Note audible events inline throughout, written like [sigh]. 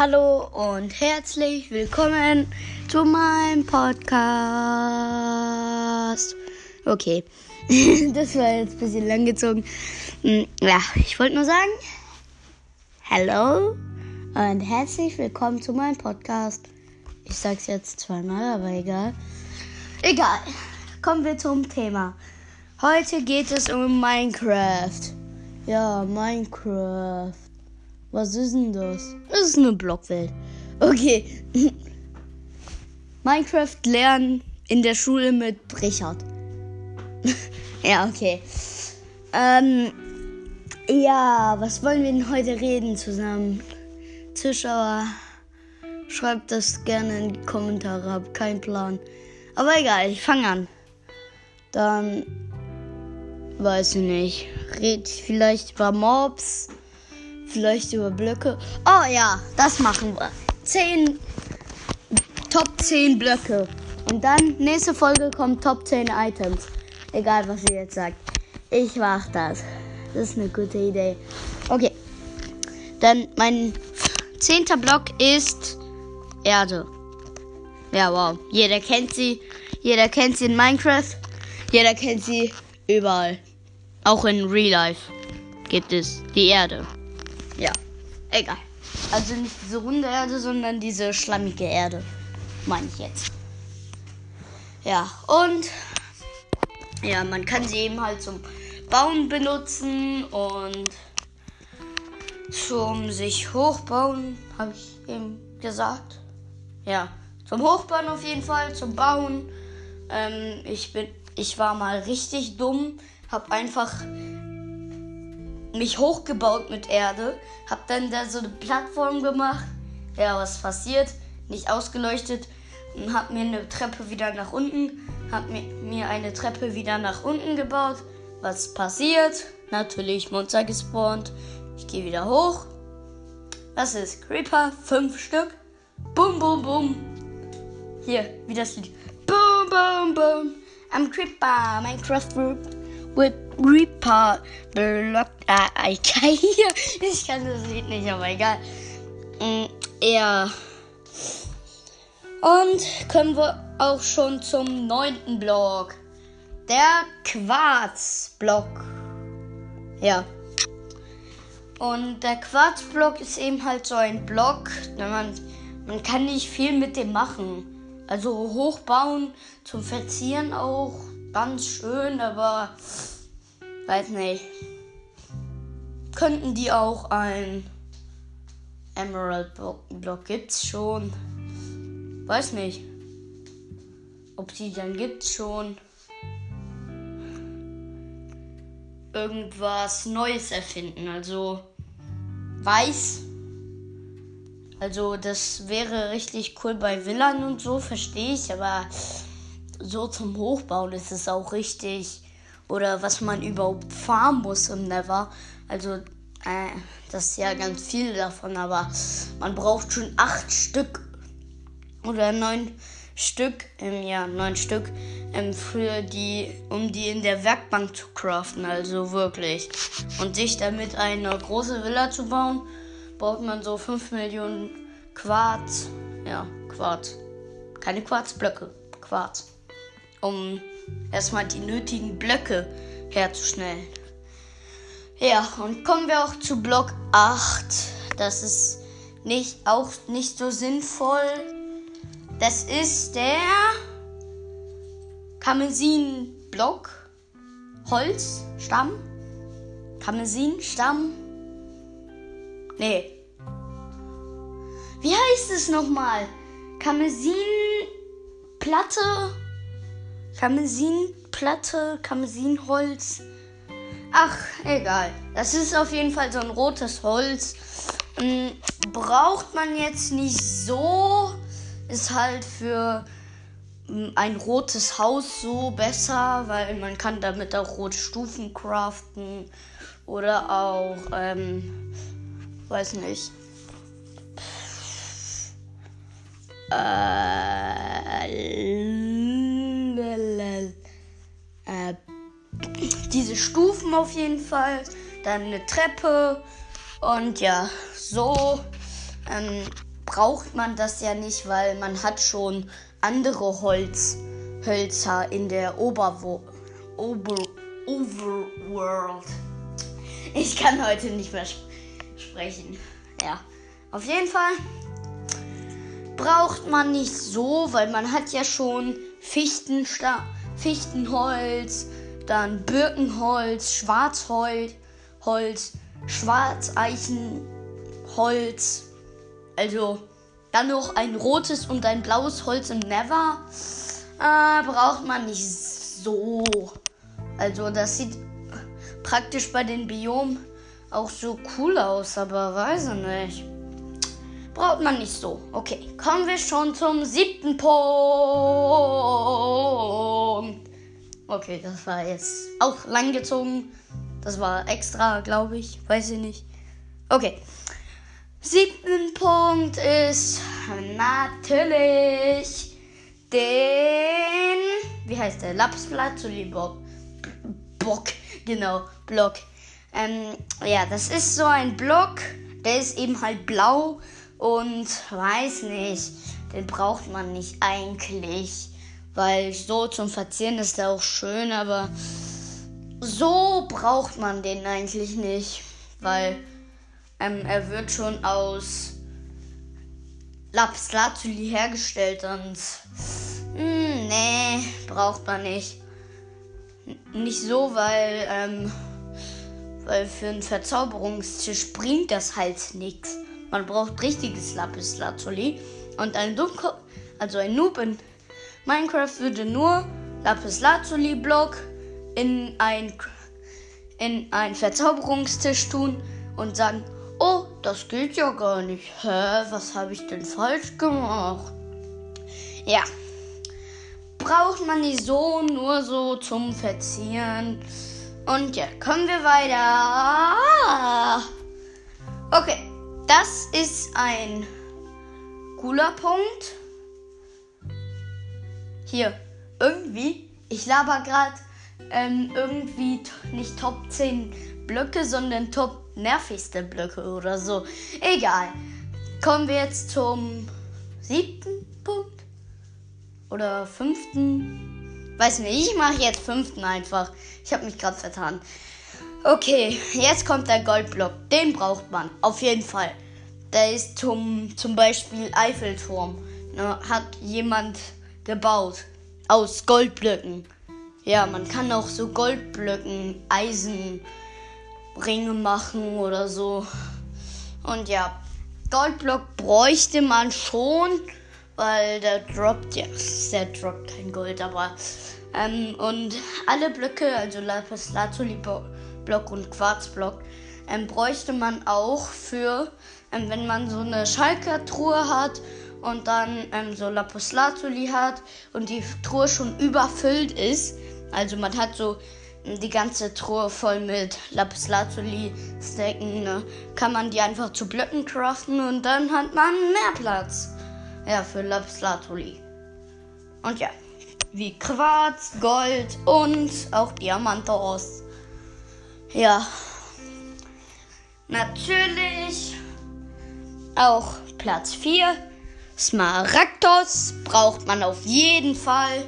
Hallo und herzlich willkommen zu meinem Podcast. Okay, [laughs] das war jetzt ein bisschen lang gezogen. Hm, Ja, ich wollte nur sagen, hallo und herzlich willkommen zu meinem Podcast. Ich sag's jetzt zweimal, aber egal. Egal, kommen wir zum Thema. Heute geht es um Minecraft. Ja, Minecraft. Was ist denn das? Das ist eine Blockwelt. Okay. [laughs] Minecraft lernen in der Schule mit Richard. [laughs] ja, okay. Ähm, ja, was wollen wir denn heute reden zusammen? Zuschauer, schreibt das gerne in die Kommentare, hab keinen Plan. Aber egal, ich fange an. Dann weiß ich nicht. Red vielleicht über Mobs, vielleicht über Blöcke. Oh ja, das machen wir. 10 Top 10 Blöcke. Und dann nächste Folge kommt Top 10 Items. Egal was ihr jetzt sagt. Ich mach das. Das ist eine gute Idee. Okay. Dann mein zehnter Block ist Erde. Ja, wow. Jeder kennt sie. Jeder kennt sie in Minecraft. Jeder kennt sie überall. Auch in Real Life gibt es die Erde. Egal. Also nicht diese runde Erde, sondern diese schlammige Erde. Meine ich jetzt. Ja, und ja, man kann sie eben halt zum Bauen benutzen und zum sich hochbauen, habe ich eben gesagt. Ja, zum Hochbauen auf jeden Fall, zum Bauen. Ähm, ich bin, ich war mal richtig dumm, habe einfach mich hochgebaut mit Erde, habe dann da so eine Plattform gemacht. Ja, was passiert? Nicht ausgeleuchtet und habe mir eine Treppe wieder nach unten, habe mir, mir eine Treppe wieder nach unten gebaut. Was passiert? Natürlich Monster gespawnt. Ich gehe wieder hoch. Das ist Creeper, fünf Stück. Bum, bum, bum. Hier, wie das Lied. Boom, boom, boom. I'm Creeper, Minecraft Group with Reaper blocked. Ah, ich kann hier. Ich kann das Lied nicht, aber egal. Mm, Ja. Und kommen wir auch schon zum neunten Block. Der Quarzblock. Ja. Und der Quarzblock ist eben halt so ein Block, man, man kann nicht viel mit dem machen. Also hochbauen zum Verzieren auch ganz schön, aber weiß nicht. Könnten die auch ein Emerald Block, Block gibt's schon. Weiß nicht. Ob die dann gibt's schon. Irgendwas Neues erfinden. Also weiß. Also das wäre richtig cool bei Villan und so, verstehe ich, aber so zum Hochbauen ist es auch richtig. Oder was man überhaupt farmen muss im Never. Also, äh, das ist ja ganz viel davon, aber man braucht schon acht Stück oder neun Stück, ähm, ja, neun Stück, ähm, für die, um die in der Werkbank zu craften, also wirklich. Und sich damit eine große Villa zu bauen, braucht man so 5 Millionen Quarz, ja, Quarz. Keine Quarzblöcke, Quarz. Um erstmal die nötigen Blöcke herzustellen. Ja, und kommen wir auch zu Block 8. Das ist nicht, auch nicht so sinnvoll. Das ist der Kamesin-Block. Holz, Stamm. Kamesin, Stamm. Nee. Wie heißt es nochmal? Kamesin, Platte. Kamesinplatte, Kamesinholz. Ach, egal. Das ist auf jeden Fall so ein rotes Holz. Hm, braucht man jetzt nicht so. Ist halt für hm, ein rotes Haus so besser, weil man kann damit auch rote Stufen craften. Oder auch, ähm, weiß nicht. Äh, diese Stufen auf jeden Fall, dann eine Treppe und ja, so ähm, braucht man das ja nicht, weil man hat schon andere Holz, Hölzer in der Oberwo Ober Overworld. Ich kann heute nicht mehr sp sprechen. Ja, auf jeden Fall braucht man nicht so, weil man hat ja schon Fichtensta Fichtenholz, dann Birkenholz, Schwarzholz, Holz, Schwarzeichenholz. Also dann noch ein rotes und ein blaues Holz im Never. Äh, braucht man nicht so. Also das sieht praktisch bei den Biomen auch so cool aus, aber weiß ich nicht. Braucht man nicht so. Okay, kommen wir schon zum siebten Punkt. Okay, das war jetzt auch lang gezogen. Das war extra, glaube ich. Weiß ich nicht. Okay. Siebten Punkt ist natürlich den. Wie heißt der? Lapsplatzuli Bock. Bock. Genau, Block. Ähm, ja, das ist so ein Block. Der ist eben halt blau und weiß nicht. Den braucht man nicht eigentlich. Weil so zum Verzieren ist er auch schön, aber so braucht man den eigentlich nicht. Weil ähm, er wird schon aus Lapslazuli hergestellt und mh, hm, nee, braucht man nicht. Nicht so, weil, ähm, weil für einen Verzauberungstisch bringt das halt nichts. Man braucht richtiges Lapis Lazuli und ein Dunkel, also ein Noob in Minecraft würde nur Lapis Lazuli Block in ein in einen Verzauberungstisch tun und sagen, oh, das geht ja gar nicht. Hä, was habe ich denn falsch gemacht? Ja, braucht man die so nur so zum Verzieren. Und ja, kommen wir weiter. Okay, das ist ein cooler Punkt. Hier, irgendwie, ich laber gerade ähm, irgendwie nicht Top 10 Blöcke, sondern Top nervigste Blöcke oder so. Egal. Kommen wir jetzt zum siebten Punkt. Oder fünften. Weiß nicht, ich mache jetzt fünften einfach. Ich habe mich gerade vertan. Okay, jetzt kommt der Goldblock. Den braucht man. Auf jeden Fall. Der ist zum, zum Beispiel Eiffelturm. Ne, hat jemand gebaut. Aus Goldblöcken. Ja, man kann auch so Goldblöcken, Eisenringe machen oder so. Und ja, Goldblock bräuchte man schon, weil der droppt ja, der droppt kein Gold, aber ähm, und alle Blöcke, also Lapis Lazuli Block und Quarzblock, ähm, bräuchte man auch für, ähm, wenn man so eine Schalker-Truhe hat und dann ähm, so Lapis Lazuli hat und die Truhe schon überfüllt ist. Also man hat so die ganze Truhe voll mit Lapis Lazuli Stacken, ne? kann man die einfach zu Blöcken craften und dann hat man mehr Platz. Ja, für Lapis Lazuli. Und ja, wie Quarz, Gold und auch Diamantos. Ja. Natürlich auch Platz 4 Smaragdos braucht man auf jeden Fall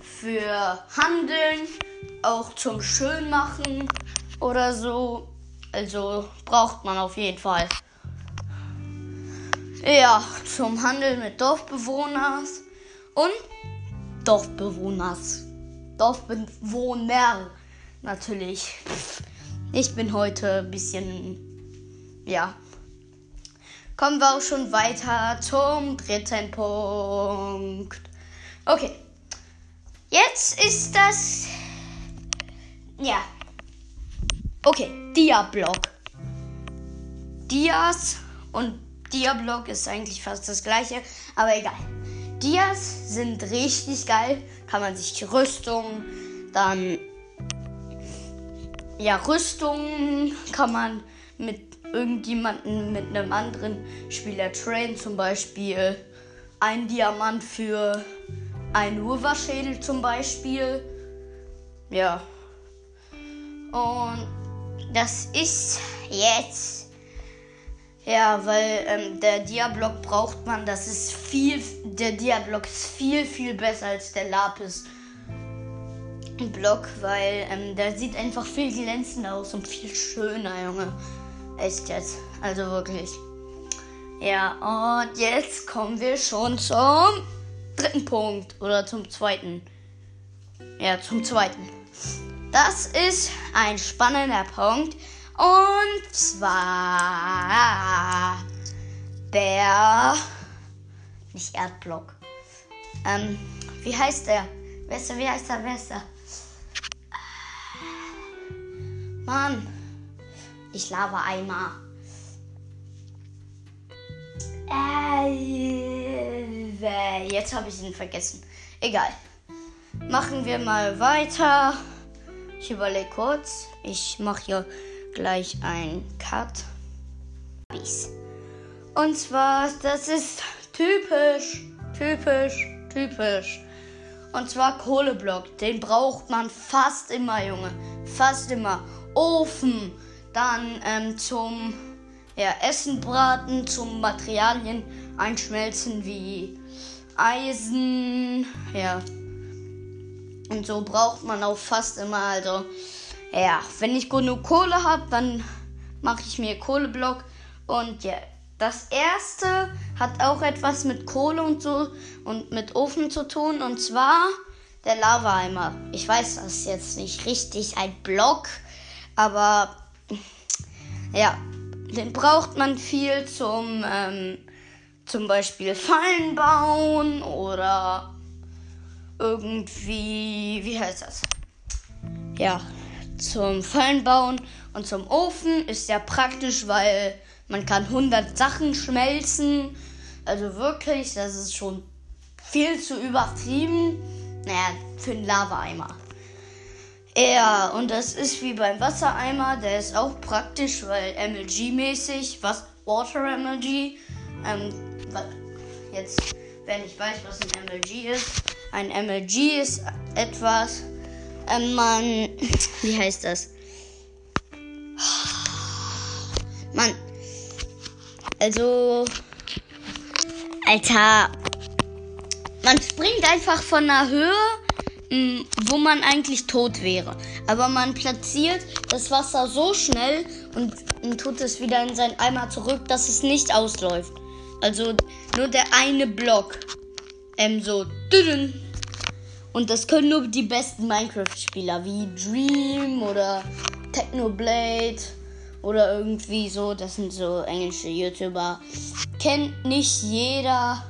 für Handeln, auch zum Schönmachen oder so. Also braucht man auf jeden Fall. Ja, zum Handeln mit Dorfbewohners und Dorfbewohners. Dorfbewohner natürlich. Ich bin heute ein bisschen, ja, kommen wir auch schon weiter zum dritten Punkt. Okay. Jetzt ist das. Ja. Okay, Dia-Block. Dias und Dia-Block ist eigentlich fast das gleiche, aber egal. Dias sind richtig geil. Kann man sich die Rüstung, dann. Ja, Rüstung kann man mit irgendjemanden mit einem anderen Spieler trainen. Zum Beispiel ein Diamant für ein Urverschädel zum Beispiel. Ja. Und das ist jetzt Ja, weil ähm, der Diablock braucht man, das ist viel, der Diablock ist viel, viel besser als der Lapis. Block, weil ähm, der sieht einfach viel glänzender aus und viel schöner, Junge. Echt jetzt. Also wirklich. Ja, und jetzt kommen wir schon zum dritten Punkt. Oder zum zweiten. Ja, zum zweiten. Das ist ein spannender Punkt. Und zwar der. Nicht Erdblock. Ähm, wie heißt der? Wer ist der? Wie heißt der? Wer ist der? Mann. Ich lava Eimer. Äh, jetzt habe ich ihn vergessen. Egal. Machen wir mal weiter. Ich überlege kurz. Ich mache hier gleich ein Cut. Und zwar, das ist typisch, typisch, typisch. Und zwar Kohleblock. Den braucht man fast immer, Junge. Fast immer. Ofen. Dann ähm, zum ja, Essen braten, zum Materialien einschmelzen wie Eisen. Ja. Und so braucht man auch fast immer. Also, ja, wenn ich genug Kohle habe, dann mache ich mir Kohleblock. Und ja, das erste hat auch etwas mit Kohle und so und mit Ofen zu tun. Und zwar der Lavaeimer. Ich weiß, das ist jetzt nicht richtig ein Block, aber ja, den braucht man viel zum ähm, zum Beispiel Fallen bauen oder irgendwie, wie heißt das? Ja, zum Fallen bauen und zum Ofen ist ja praktisch, weil man kann 100 Sachen schmelzen. Also wirklich, das ist schon viel zu übertrieben. Naja, für einen Lavaeimer. Ja, und das ist wie beim Wassereimer. Der ist auch praktisch, weil MLG-mäßig, was Water MLG. Ähm, jetzt, wenn ich weiß, was ein MLG ist. Ein MLG ist etwas, ähm, man, [laughs] wie heißt das? Man, also, Alter, man springt einfach von einer Höhe, wo man eigentlich tot wäre. Aber man platziert das Wasser so schnell und, und tut es wieder in seinen Eimer zurück, dass es nicht ausläuft. Also nur der eine Block. Ähm, so. Und das können nur die besten Minecraft-Spieler wie Dream oder Technoblade oder irgendwie so. Das sind so englische YouTuber. Kennt nicht jeder.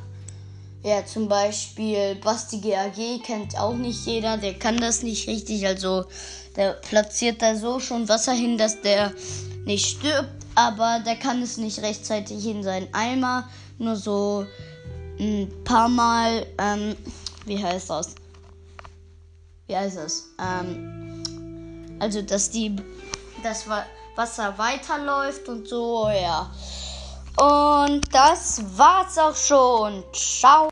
Ja, zum Beispiel Basti GAG kennt auch nicht jeder. Der kann das nicht richtig. Also, der platziert da so schon Wasser hin, dass der nicht stirbt. Aber der kann es nicht rechtzeitig in seinen Eimer. Nur so ein paar Mal. Ähm, wie heißt das? Wie heißt das? Ähm, also, dass die. Das Wasser weiterläuft und so, ja. Und das war's auch schon. Ciao.